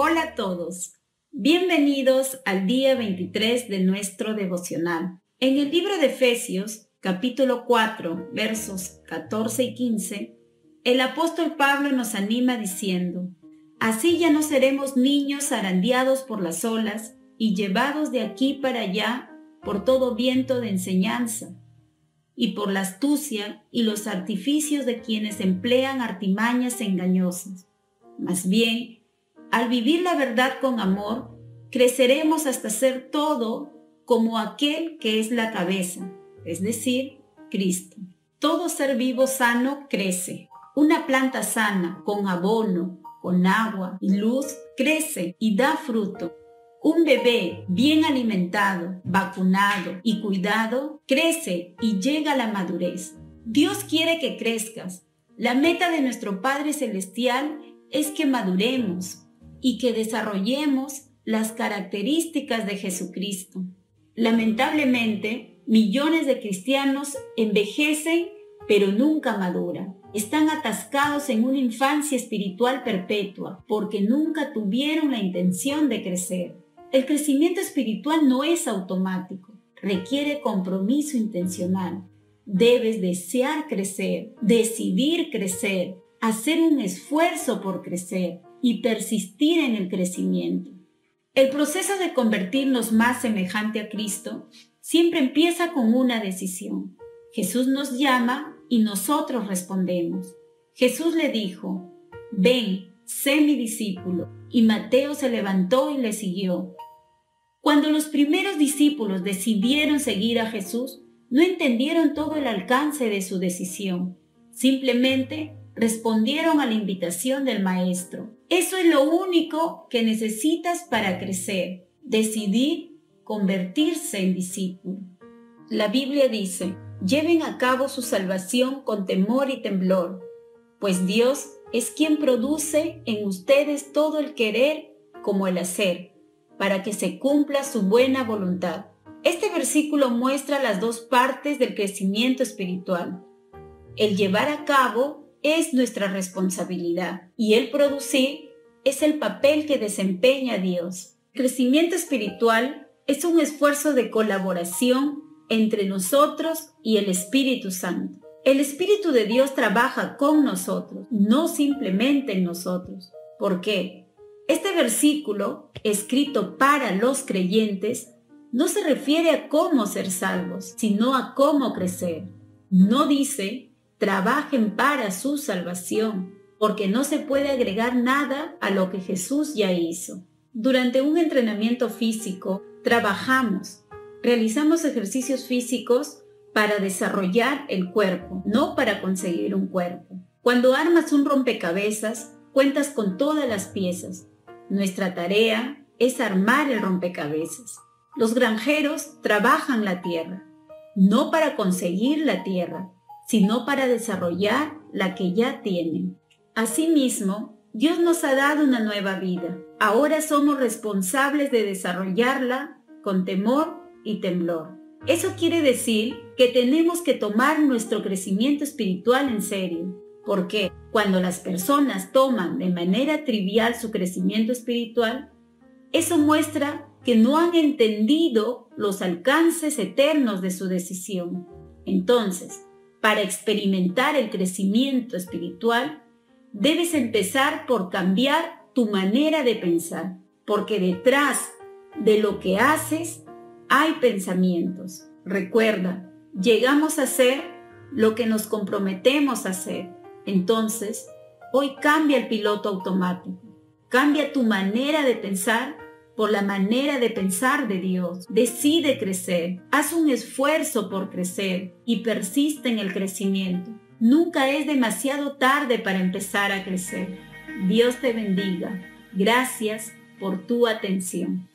Hola a todos. Bienvenidos al día 23 de nuestro devocional. En el libro de Efesios, capítulo 4, versos 14 y 15, el apóstol Pablo nos anima diciendo, Así ya no seremos niños zarandeados por las olas y llevados de aquí para allá por todo viento de enseñanza y por la astucia y los artificios de quienes emplean artimañas engañosas. Más bien, al vivir la verdad con amor, creceremos hasta ser todo como aquel que es la cabeza, es decir, Cristo. Todo ser vivo sano crece. Una planta sana, con abono, con agua y luz, crece y da fruto un bebé bien alimentado, vacunado y cuidado crece y llega a la madurez. Dios quiere que crezcas. La meta de nuestro Padre Celestial es que maduremos y que desarrollemos las características de Jesucristo. Lamentablemente, millones de cristianos envejecen pero nunca maduran. Están atascados en una infancia espiritual perpetua porque nunca tuvieron la intención de crecer. El crecimiento espiritual no es automático, requiere compromiso intencional. Debes desear crecer, decidir crecer, hacer un esfuerzo por crecer y persistir en el crecimiento. El proceso de convertirnos más semejante a Cristo siempre empieza con una decisión. Jesús nos llama y nosotros respondemos. Jesús le dijo, ven, sé mi discípulo. Y Mateo se levantó y le siguió. Cuando los primeros discípulos decidieron seguir a Jesús, no entendieron todo el alcance de su decisión. Simplemente respondieron a la invitación del Maestro. Eso es lo único que necesitas para crecer, decidir convertirse en discípulo. La Biblia dice, lleven a cabo su salvación con temor y temblor, pues Dios es quien produce en ustedes todo el querer como el hacer, para que se cumpla su buena voluntad. Este versículo muestra las dos partes del crecimiento espiritual. El llevar a cabo es nuestra responsabilidad y el producir es el papel que desempeña Dios. Crecimiento espiritual es un esfuerzo de colaboración entre nosotros y el Espíritu Santo. El Espíritu de Dios trabaja con nosotros, no simplemente en nosotros. ¿Por qué? Este versículo, escrito para los creyentes, no se refiere a cómo ser salvos, sino a cómo crecer. No dice, trabajen para su salvación, porque no se puede agregar nada a lo que Jesús ya hizo. Durante un entrenamiento físico, trabajamos, realizamos ejercicios físicos para desarrollar el cuerpo, no para conseguir un cuerpo. Cuando armas un rompecabezas, cuentas con todas las piezas. Nuestra tarea es armar el rompecabezas. Los granjeros trabajan la tierra, no para conseguir la tierra, sino para desarrollar la que ya tienen. Asimismo, Dios nos ha dado una nueva vida. Ahora somos responsables de desarrollarla con temor y temblor. Eso quiere decir que tenemos que tomar nuestro crecimiento espiritual en serio. porque Cuando las personas toman de manera trivial su crecimiento espiritual, eso muestra que no han entendido los alcances eternos de su decisión. Entonces, para experimentar el crecimiento espiritual, debes empezar por cambiar tu manera de pensar, porque detrás de lo que haces hay pensamientos. Recuerda, llegamos a ser lo que nos comprometemos a hacer. Entonces, hoy cambia el piloto automático. Cambia tu manera de pensar por la manera de pensar de Dios. Decide crecer. Haz un esfuerzo por crecer y persiste en el crecimiento. Nunca es demasiado tarde para empezar a crecer. Dios te bendiga. Gracias por tu atención.